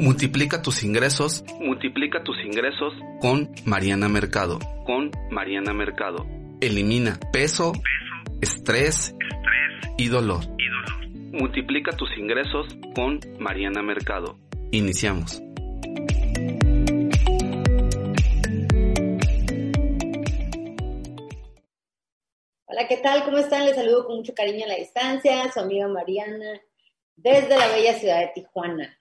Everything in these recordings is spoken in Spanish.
Multiplica tus ingresos. Multiplica tus ingresos con Mariana Mercado. Con Mariana Mercado. Elimina peso, estrés, y dolor. Multiplica tus ingresos con Mariana Mercado. Iniciamos. Hola, ¿qué tal? ¿Cómo están? Les saludo con mucho cariño a la distancia, su amiga Mariana, desde la bella ciudad de Tijuana,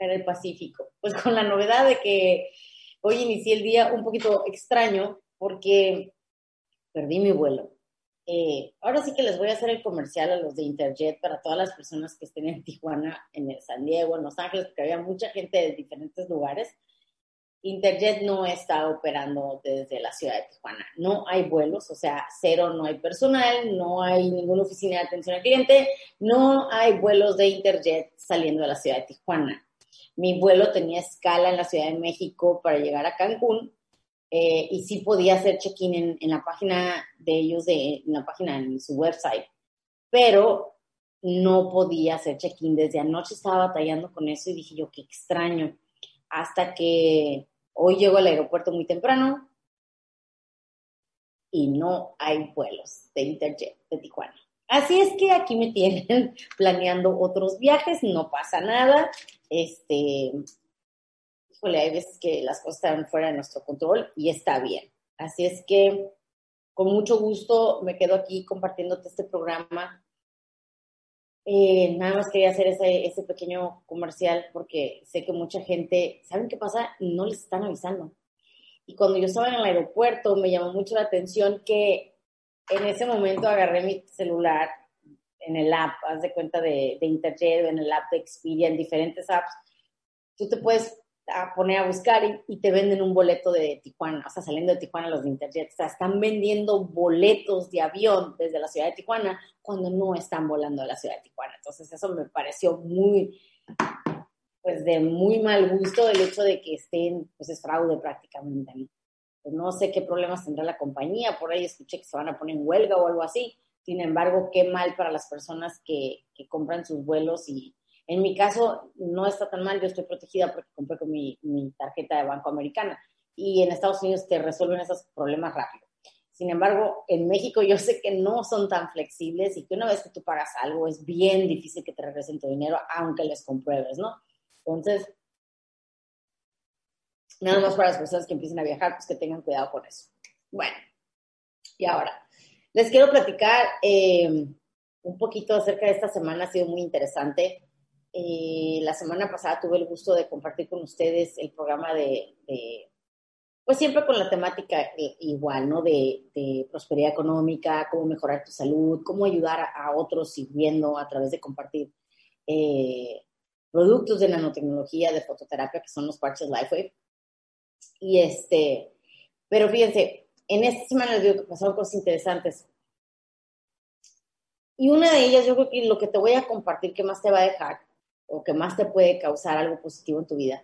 en el Pacífico. Pues con la novedad de que hoy inicié el día un poquito extraño porque perdí mi vuelo. Eh, ahora sí que les voy a hacer el comercial a los de Interjet para todas las personas que estén en Tijuana, en el San Diego, en Los Ángeles, porque había mucha gente de diferentes lugares. Interjet no está operando desde la ciudad de Tijuana. No hay vuelos, o sea, cero, no hay personal, no hay ninguna oficina de atención al cliente, no hay vuelos de Interjet saliendo de la ciudad de Tijuana. Mi vuelo tenía escala en la Ciudad de México para llegar a Cancún eh, y sí podía hacer check-in en, la página de ellos, de, en la página, en su website, pero no podía hacer check-in. Desde anoche estaba batallando con eso y dije yo, qué extraño. Hasta que hoy llego al aeropuerto muy temprano y no hay vuelos de Interjet de Tijuana. Así es que aquí me tienen planeando otros viajes, no pasa nada. Este, híjole, hay veces que las cosas están fuera de nuestro control y está bien. Así es que con mucho gusto me quedo aquí compartiéndote este programa. Eh, nada más quería hacer ese, ese pequeño comercial porque sé que mucha gente, ¿saben qué pasa? No les están avisando. Y cuando yo estaba en el aeropuerto me llamó mucho la atención que en ese momento agarré mi celular en el app, haz de cuenta de, de Interjet, en el app de Expedia, en diferentes apps. Tú te puedes a poner a buscar y, y, te venden un boleto de Tijuana, o sea, saliendo de Tijuana los de Interjet, o sea, están vendiendo boletos de avión desde la ciudad de Tijuana cuando no están volando a la ciudad de Tijuana. Entonces, eso me pareció muy, pues, de muy mal gusto el hecho de que estén, pues, es fraude prácticamente, ¿no? Pues no sé qué problemas tendrá la compañía, por ahí escuché que se van a poner en huelga o algo así. Sin embargo, qué mal para las personas que, compran sus vuelos y, en mi caso, no está tan mal, yo estoy protegida porque compré con mi, mi, tarjeta de Banco Americana y en Estados Unidos te resuelven esos problemas rápido. Sin embargo, en México yo sé que no son tan flexibles y que una vez que tú pagas algo es bien difícil que te regresen tu dinero, aunque les compruebes, ¿no? Entonces, nada más para las personas que empiecen a viajar, pues que tengan cuidado con eso. Bueno, y ahora, les quiero platicar eh, un poquito acerca de esta semana, ha sido muy interesante. Eh, la semana pasada tuve el gusto de compartir con ustedes el programa de, pues siempre con la temática eh, igual, ¿no? De, prosperidad económica, cómo mejorar tu salud, cómo ayudar a, otros sirviendo a través de compartir productos de nanotecnología, de fototerapia, que son los parches LifeWave. Y este, pero fíjense, en esta semana les digo que pasaron cosas interesantes. Y una de ellas, yo creo que lo que te voy a compartir que más te va a dejar o que más te puede causar algo positivo en tu vida.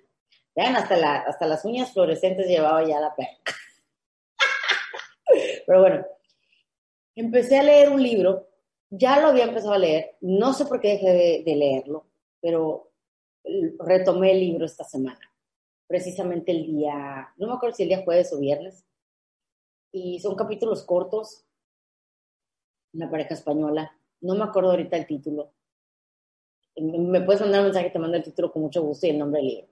Vean, hasta, la, hasta las uñas fluorescentes llevaba ya la perra. Pero bueno, empecé a leer un libro, ya lo había empezado a leer, no sé por qué dejé de, de leerlo, pero retomé el libro esta semana, precisamente el día, no me acuerdo si el día jueves o viernes, y son capítulos cortos, una pareja española, no me acuerdo ahorita el título, me puedes mandar un mensaje, te mando el título con mucho gusto y el nombre del libro,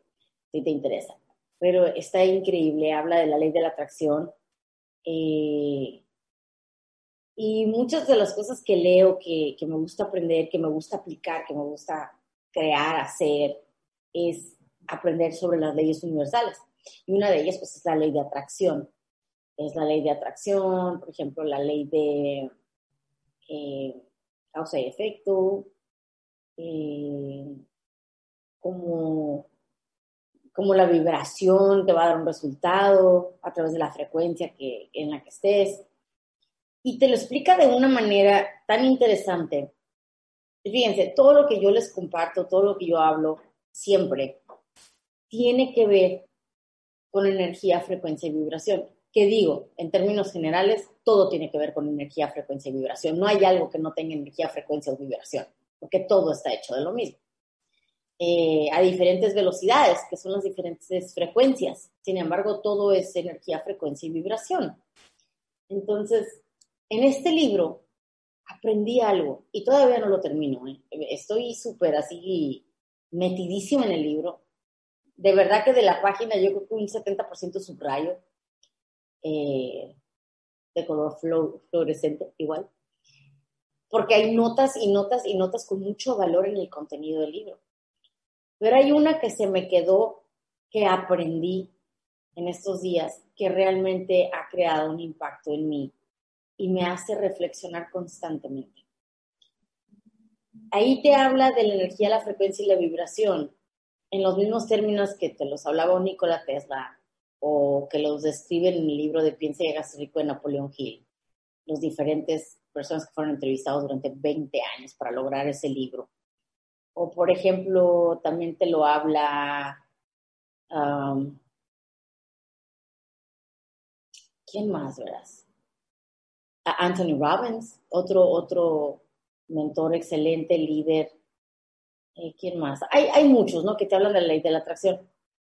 si te interesa. Pero está increíble, habla de la ley de la atracción. Eh, y muchas de las cosas que leo, que, que, me gusta aprender, que me gusta aplicar, que me gusta crear, hacer, es aprender sobre las leyes universales. Y una de ellas, pues, es la ley de atracción. Es la ley de atracción, por ejemplo, la ley de eh, causa y efecto, eh, como cómo la vibración te va a dar un resultado a través de la frecuencia que, en la que estés. Y te lo explica de una manera tan interesante. Fíjense, todo lo que yo les comparto, todo lo que yo hablo, siempre tiene que ver con energía, frecuencia y vibración. ¿Qué digo? En términos generales, todo tiene que ver con energía, frecuencia y vibración. No hay algo que no tenga energía, frecuencia o vibración, porque todo está hecho de lo mismo. Eh, a diferentes velocidades, que son las diferentes frecuencias. Sin embargo, todo es energía, frecuencia y vibración. Entonces, en este libro aprendí algo y todavía no lo termino. ¿eh? Estoy súper así metidísimo en el libro. De verdad que de la página yo creo que un 70% subrayo eh, de color fluorescente igual. Porque hay notas y notas y notas con mucho valor en el contenido del libro. Pero hay una que se me quedó, que aprendí en estos días, que realmente ha creado un impacto en mí y me hace reflexionar constantemente. Ahí te habla de la energía, la frecuencia y la vibración, en los mismos términos que te los hablaba Nikola Tesla o que los describe en el libro de Piensa y hagas rico de Napoleón Hill, los diferentes personas que fueron entrevistados durante 20 años para lograr ese libro. O, por ejemplo, también te lo habla. Um, ¿Quién más, verás? Anthony Robbins, otro, otro mentor excelente, líder. Eh, ¿Quién más? Hay, hay muchos, ¿no? Que te hablan de la ley de la atracción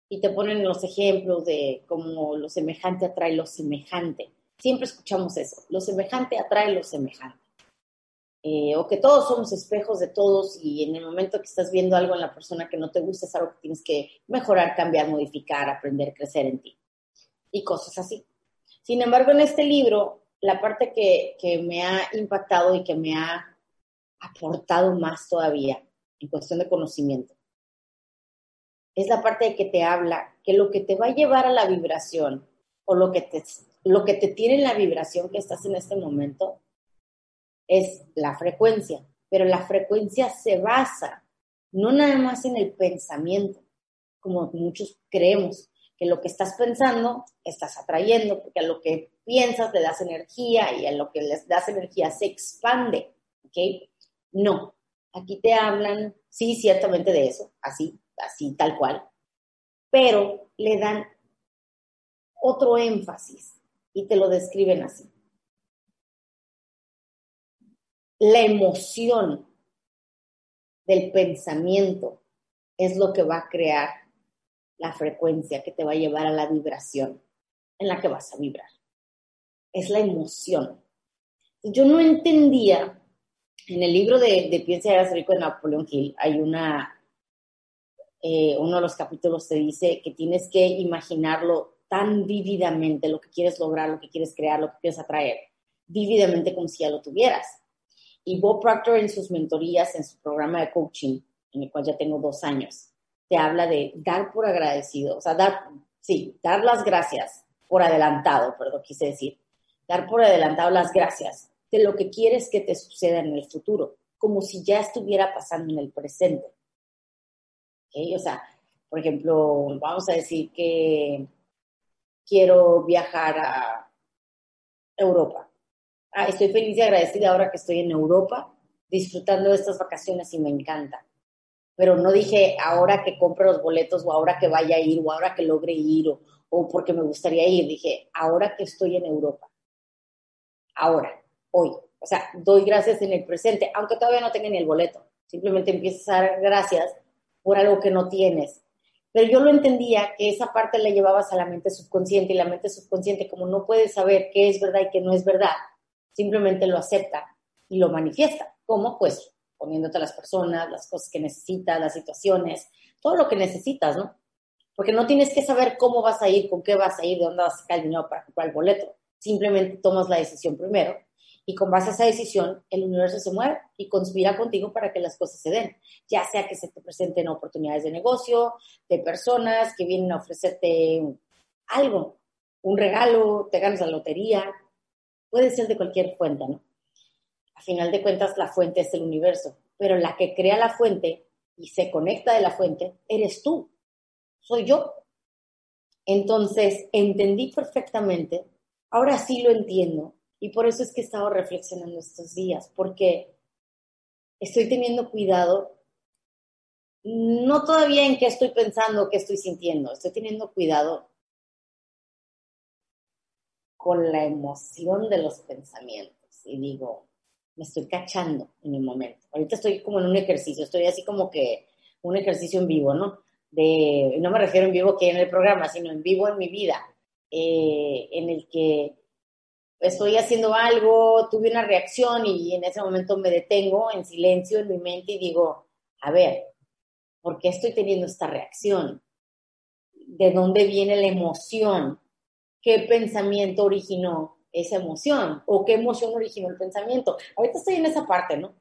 y te ponen los ejemplos de cómo lo semejante atrae lo semejante. Siempre escuchamos eso, lo semejante atrae lo semejante. Eh, o que todos somos espejos de todos y en el momento que estás viendo algo en la persona que no te gusta es algo que tienes que mejorar, cambiar, modificar, aprender, crecer en ti y cosas así. Sin embargo, en este libro, la parte que, que me ha impactado y que me ha aportado más todavía en cuestión de conocimiento es la parte de que te habla que lo que te va a llevar a la vibración o lo que te, lo que te tiene en la vibración que estás en este momento es la frecuencia, pero la frecuencia se basa no nada más en el pensamiento, como muchos creemos, que lo que estás pensando estás atrayendo, porque a lo que piensas le das energía y a lo que les das energía se expande, ¿ok? No, aquí te hablan, sí, ciertamente de eso, así, así, tal cual, pero le dan otro énfasis y te lo describen así. la emoción del pensamiento es lo que va a crear la frecuencia que te va a llevar a la vibración en la que vas a vibrar. Es la emoción. Yo no entendía, en el libro de, de Piensa y rico de Napoleón Hill, hay una, eh, uno de los capítulos te dice que tienes que imaginarlo tan vívidamente, lo que quieres lograr, lo que quieres crear, lo que quieres atraer, vívidamente como si ya lo tuvieras. Y Bob Proctor en sus mentorías, en su programa de coaching, en el cual ya tengo dos años, te habla de dar por agradecido, o sea, dar, sí, dar las gracias por adelantado, perdón, quise decir, dar por adelantado las gracias de lo que quieres que te suceda en el futuro, como si ya estuviera pasando en el presente. ¿Okay? O sea, por ejemplo, vamos a decir que quiero viajar a Europa ah, estoy feliz y agradecida ahora que estoy en Europa, disfrutando de estas vacaciones y me encanta. Pero no dije ahora que compre los boletos o ahora que vaya a ir o ahora que logre ir o, o porque me gustaría ir. Dije ahora que estoy en Europa. Ahora, hoy. O sea, doy gracias en el presente, aunque todavía no tenga ni el boleto. Simplemente empiezas a dar gracias por algo que no tienes. Pero yo lo entendía que esa parte la llevabas a la mente subconsciente y la mente subconsciente, como no puedes saber qué es verdad y qué no es verdad, simplemente lo acepta y lo manifiesta. ¿Cómo? Pues poniéndote a las personas, las cosas que necesitas, las situaciones, todo lo que necesitas, ¿no? Porque no tienes que saber cómo vas a ir, con qué vas a ir, de dónde vas a sacar el dinero para comprar el boleto. Simplemente tomas la decisión primero y con base a esa decisión el universo se mueve y conspira contigo para que las cosas se den. Ya sea que se te presenten oportunidades de negocio, de personas que vienen a ofrecerte algo, un regalo, te ganas la lotería, puede ser de cualquier fuente, ¿no? A final de cuentas, la fuente es el universo, pero la que crea la fuente y se conecta de la fuente eres tú. soy yo. Entonces, entendí perfectamente, ahora sí lo entiendo, y por eso es que he estado reflexionando estos días, porque estoy teniendo cuidado, no todavía en qué estoy pensando, qué estoy sintiendo, estoy teniendo cuidado con la emoción de los pensamientos. Y digo, me estoy cachando en el momento. Ahorita estoy como en un ejercicio, estoy así como que un ejercicio en vivo, ¿no? De, no me refiero en vivo que en el programa, sino en vivo en mi vida, eh, en el que estoy haciendo algo, tuve una reacción y en ese momento me detengo en silencio en mi mente y digo, a ver, ¿por qué estoy teniendo esta reacción? ¿De dónde viene la emoción? ¿Qué pensamiento originó esa emoción? ¿O qué emoción originó el pensamiento? Ahorita estoy en esa parte, ¿no?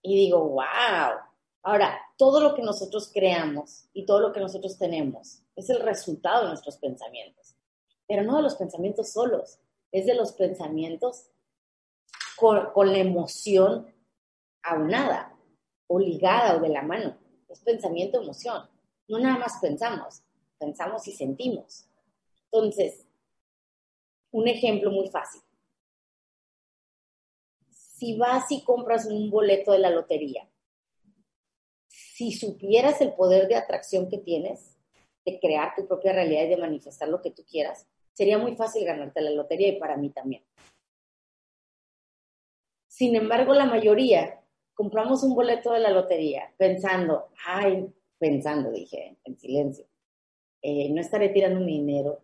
Y digo, wow. Ahora, todo lo que nosotros creamos y todo lo que nosotros tenemos es el resultado de nuestros pensamientos, pero no de los pensamientos solos, es de los pensamientos con, la emoción aunada o ligada o de la mano. Es pensamiento, emoción. No nada más pensamos, pensamos y sentimos. Entonces, un ejemplo muy fácil. Si vas y compras un boleto de la lotería, si supieras el poder de atracción que tienes, de crear tu propia realidad y de manifestar lo que tú quieras, sería muy fácil ganarte la lotería y para mí también. Sin embargo, la mayoría compramos un boleto de la lotería pensando, ay, pensando, dije, en silencio, eh, no estaré tirando mi dinero.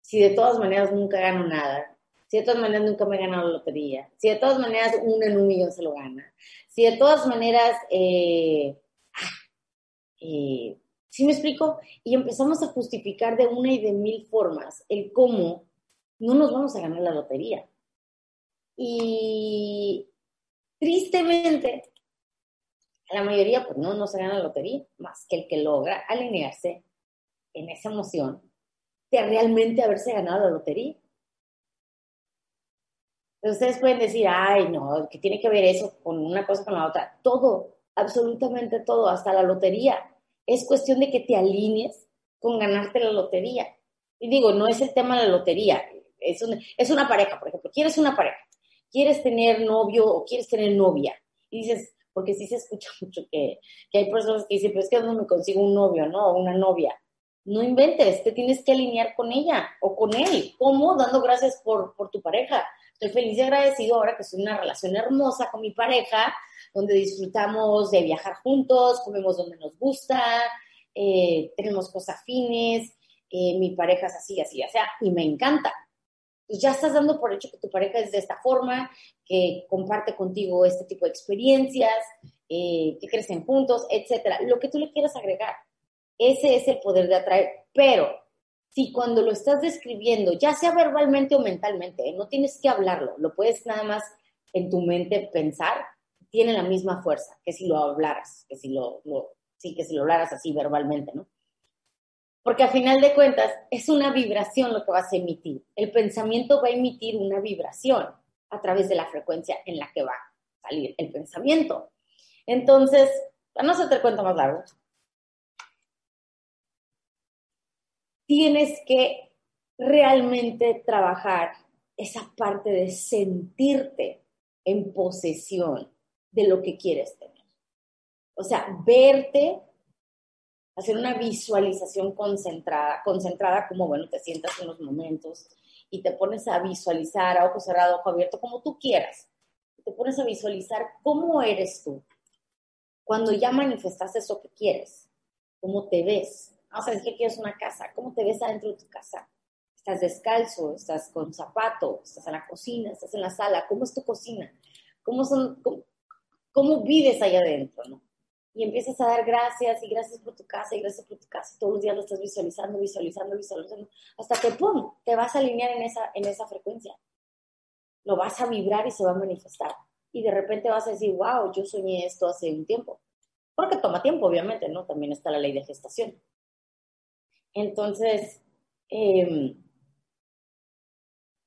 Si de todas maneras nunca gano nada, si de todas maneras nunca me he ganado la lotería, si de todas maneras uno en un millón se lo gana, si de todas maneras eh, eh, ¿Sí me explico? Y empezamos a justificar de una y de mil formas el cómo no nos vamos a ganar la lotería. Y tristemente, la mayoría pues no, no se gana la lotería, más que el que logra alinearse en esa emoción de realmente haberse ganado la lotería. Ustedes pueden decir, ay, no, que tiene que ver eso con una cosa con la otra. Todo, absolutamente todo, hasta la lotería es cuestión de que te alinees con ganarte la lotería. Y digo, no es el tema de la lotería, es, es una pareja, por ejemplo, quieres una pareja, quieres tener novio o quieres tener novia, y dices, porque sí se escucha mucho que, que hay personas que dicen, pero es que no me consigo un novio, ¿no? O una novia. No inventes, te tienes que alinear con ella o con él. ¿Cómo? Dando gracias por, por tu pareja. Estoy feliz y agradecido ahora que en una relación hermosa con mi pareja, donde disfrutamos de viajar juntos, comemos donde nos gusta, eh, tenemos cosas afines, eh, mi pareja es así, así, sea, y me encanta. Pues ya estás dando por hecho que tu pareja es de esta forma, que comparte contigo este tipo de experiencias, eh, que crecen juntos, etcétera. Lo que tú le quieras agregar. Ese es el poder de atraer. Pero si cuando lo estás describiendo, ya sea verbalmente o mentalmente, no tienes que hablarlo, lo puedes nada más en tu mente pensar, tiene la misma fuerza que si lo hablaras, que si lo, sí, que si lo hablaras así verbalmente, ¿no? Porque a final de cuentas es una vibración lo que vas a emitir. El pensamiento va a emitir una vibración a través de la frecuencia en la que va a salir el pensamiento. Entonces, no hacerte cuenta más largo, tienes que realmente trabajar esa parte de sentirte en posesión de lo que quieres tener. O sea, verte, hacer una visualización concentrada, concentrada como, bueno, te sientas en los momentos y te pones a visualizar a ojo cerrado, ojo abierto, como tú quieras. Te pones a visualizar cómo eres tú cuando ya manifestaste eso que quieres, cómo te ves. Vamos a decir que quieres una casa, cómo te ves adentro de tu casa. Estás descalzo, estás con zapato, estás en la cocina, estás en la sala, ¿cómo es tu cocina? ¿Cómo son, cómo vives allá adentro. Y empiezas a dar gracias y gracias por tu casa y gracias por tu casa. Todos los días lo estás visualizando, visualizando, visualizando, hasta que ¡pum! te vas a alinear en esa, en esa frecuencia. Lo vas a vibrar y se va a manifestar. Y de repente vas a decir, wow, yo soñé esto hace un tiempo. Porque toma tiempo, obviamente, ¿no? También está la ley de gestación. Entonces, em,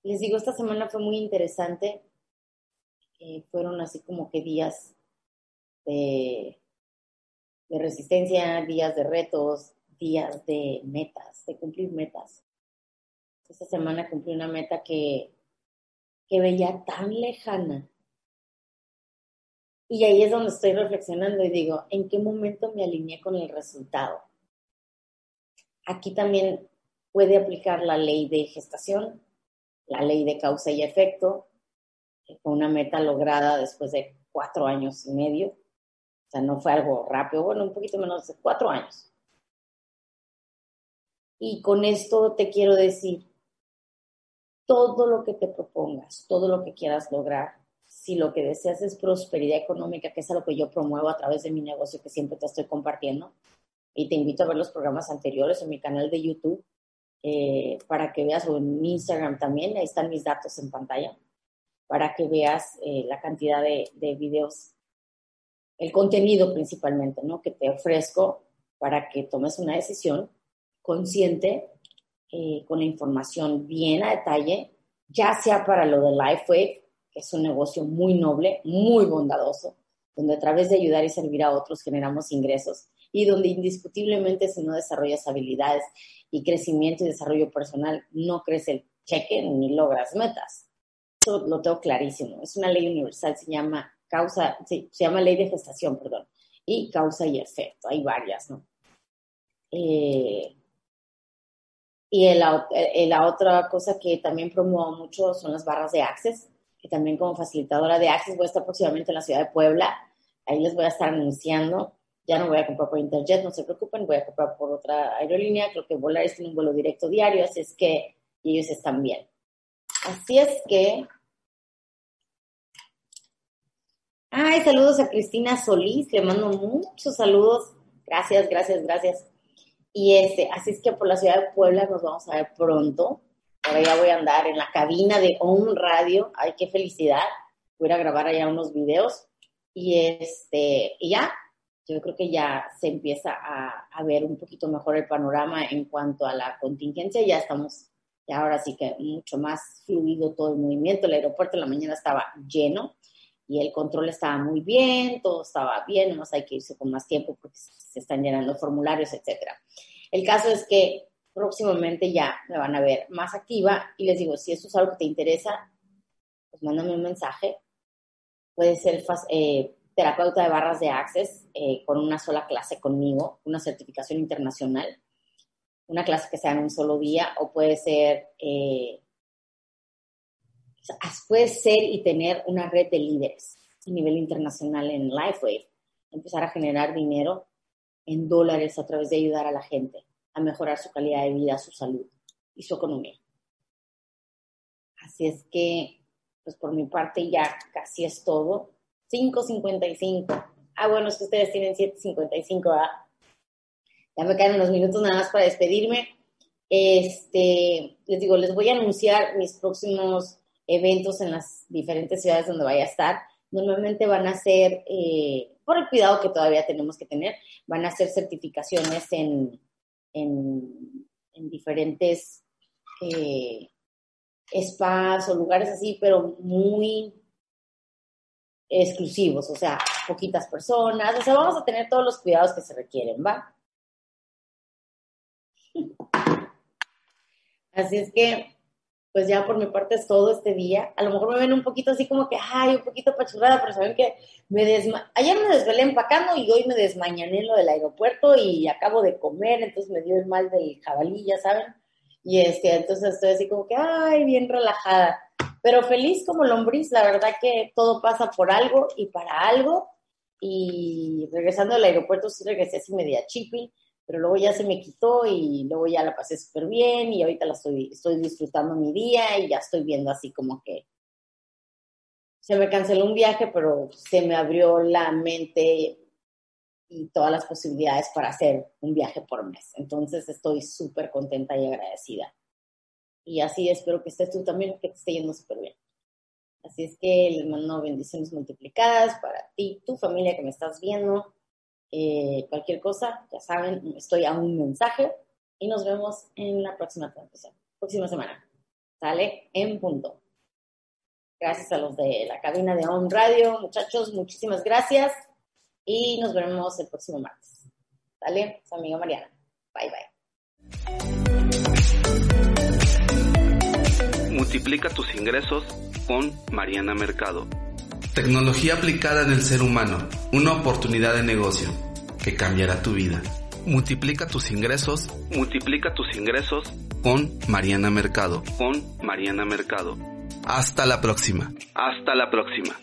les digo, esta semana fue muy interesante. Eh, fueron así como que días de, resistencia, días de retos, días de metas, de cumplir metas. Esta semana cumplí una meta que, que veía tan lejana. Y ahí es donde estoy reflexionando y digo, ¿en qué momento me alineé con el resultado? Aquí también puede aplicar la ley de gestación, la ley de causa y efecto, que fue una meta lograda después de cuatro años y medio. O sea, no fue algo rápido, bueno, un poquito menos de cuatro años. Y con esto te quiero decir, todo lo que te propongas, todo lo que quieras lograr, si lo que deseas es prosperidad económica, que es algo que yo promuevo a través de mi negocio que siempre te estoy compartiendo, y te invito a ver los programas anteriores en mi canal de YouTube eh, para que veas, o en mi Instagram también, ahí están mis datos en pantalla, para que veas eh, la cantidad de, de videos, el contenido principalmente, ¿no? Que te ofrezco para que tomes una decisión consciente, eh, con la información bien a detalle, ya sea para lo de LifeWave, que es un negocio muy noble, muy bondadoso, donde a través de ayudar y servir a otros generamos ingresos y donde indiscutiblemente si no desarrollas habilidades y crecimiento y desarrollo personal, no crece el cheque ni logras metas. Eso lo tengo clarísimo. Es una ley universal, se llama causa, sí, se llama ley de gestación, perdón, y causa y efecto. Hay varias, ¿no? Eh, y la, la otra cosa que también promuevo mucho son las barras de Access, que también como facilitadora de Access voy a estar próximamente en la ciudad de Puebla. Ahí les voy a estar anunciando. Ya no voy a comprar por Interjet, no se preocupen, voy a comprar por otra aerolínea. Creo que Volaris tiene un vuelo directo diario, así es que ellos están bien. Así es que... Ay, saludos a Cristina Solís, le mando muchos saludos. Gracias, gracias, gracias. Y este, así es que por la ciudad de Puebla nos vamos a ver pronto. Ahora ya voy a andar en la cabina de On Radio. Ay, qué felicidad. Voy a grabar allá unos videos. Y este, y ya, yo creo que ya se empieza a, ver un poquito mejor el panorama en cuanto a la contingencia. Ya estamos, ya ahora sí que mucho más fluido todo el movimiento. El aeropuerto en la mañana estaba lleno y el control estaba muy bien, todo estaba bien, nomás hay que irse con más tiempo porque se están llenando formularios, etcétera. El caso es que próximamente ya me van a ver más activa y les digo, si eso es algo que te interesa, pues mándame un mensaje. Puede ser eh, terapeuta de barras de Access eh, con una sola clase conmigo, una certificación internacional, una clase que sea en un solo día, o puede ser eh, puede ser y tener una red de líderes a nivel internacional en LifeWave, empezar a generar dinero en dólares a través de ayudar a la gente a mejorar su calidad de vida, su salud y su economía. Así es que, pues por mi parte ya casi es todo. 5.55. Ah, bueno, es que ustedes tienen 7.55, ¿ah? Ya me quedan unos minutos nada más para despedirme. Este, les digo, les voy a anunciar mis próximos eventos en las diferentes ciudades donde vaya a estar, normalmente van a ser, eh, por el cuidado que todavía tenemos que tener, van a ser certificaciones en, en, en diferentes eh, spas o lugares así, pero muy exclusivos, o sea, poquitas personas, o sea, vamos a tener todos los cuidados que se requieren, ¿va? Así es que pues ya por mi parte es todo este día. A lo mejor me ven un poquito así como que, ay, un poquito pachurrada, pero saben que me desma ayer me desvelé empacando y hoy me desmañané en lo del aeropuerto y acabo de comer, entonces me dio el mal del jabalí, ya saben. Y este, entonces estoy así como que, ay, bien relajada. Pero feliz como lombriz, la verdad que todo pasa por algo y para algo. Y regresando al aeropuerto sí regresé así media chippy pero luego ya se me quitó y luego ya la pasé súper bien y ahorita la estoy, estoy disfrutando mi día y ya estoy viendo así como que se me canceló un viaje, pero se me abrió la mente y todas las posibilidades para hacer un viaje por mes. Entonces estoy súper contenta y agradecida. Y así espero que estés tú también, que te esté yendo súper bien. Así es que les mando bendiciones multiplicadas para ti, tu familia que me estás viendo eh, cualquier cosa, ya saben, estoy a un mensaje y nos vemos en la próxima transmisión, próxima semana. Sale en punto. Gracias a los de la cabina de On Radio, muchachos, muchísimas gracias y nos veremos el próximo martes. Sale, su amiga Mariana. Bye bye. Multiplica tus ingresos con Mariana Mercado. Tecnología aplicada en el ser humano, una oportunidad de negocio que cambiará tu vida. Multiplica tus ingresos, multiplica tus ingresos con Mariana Mercado, con Mariana Mercado. Hasta la próxima. Hasta la próxima.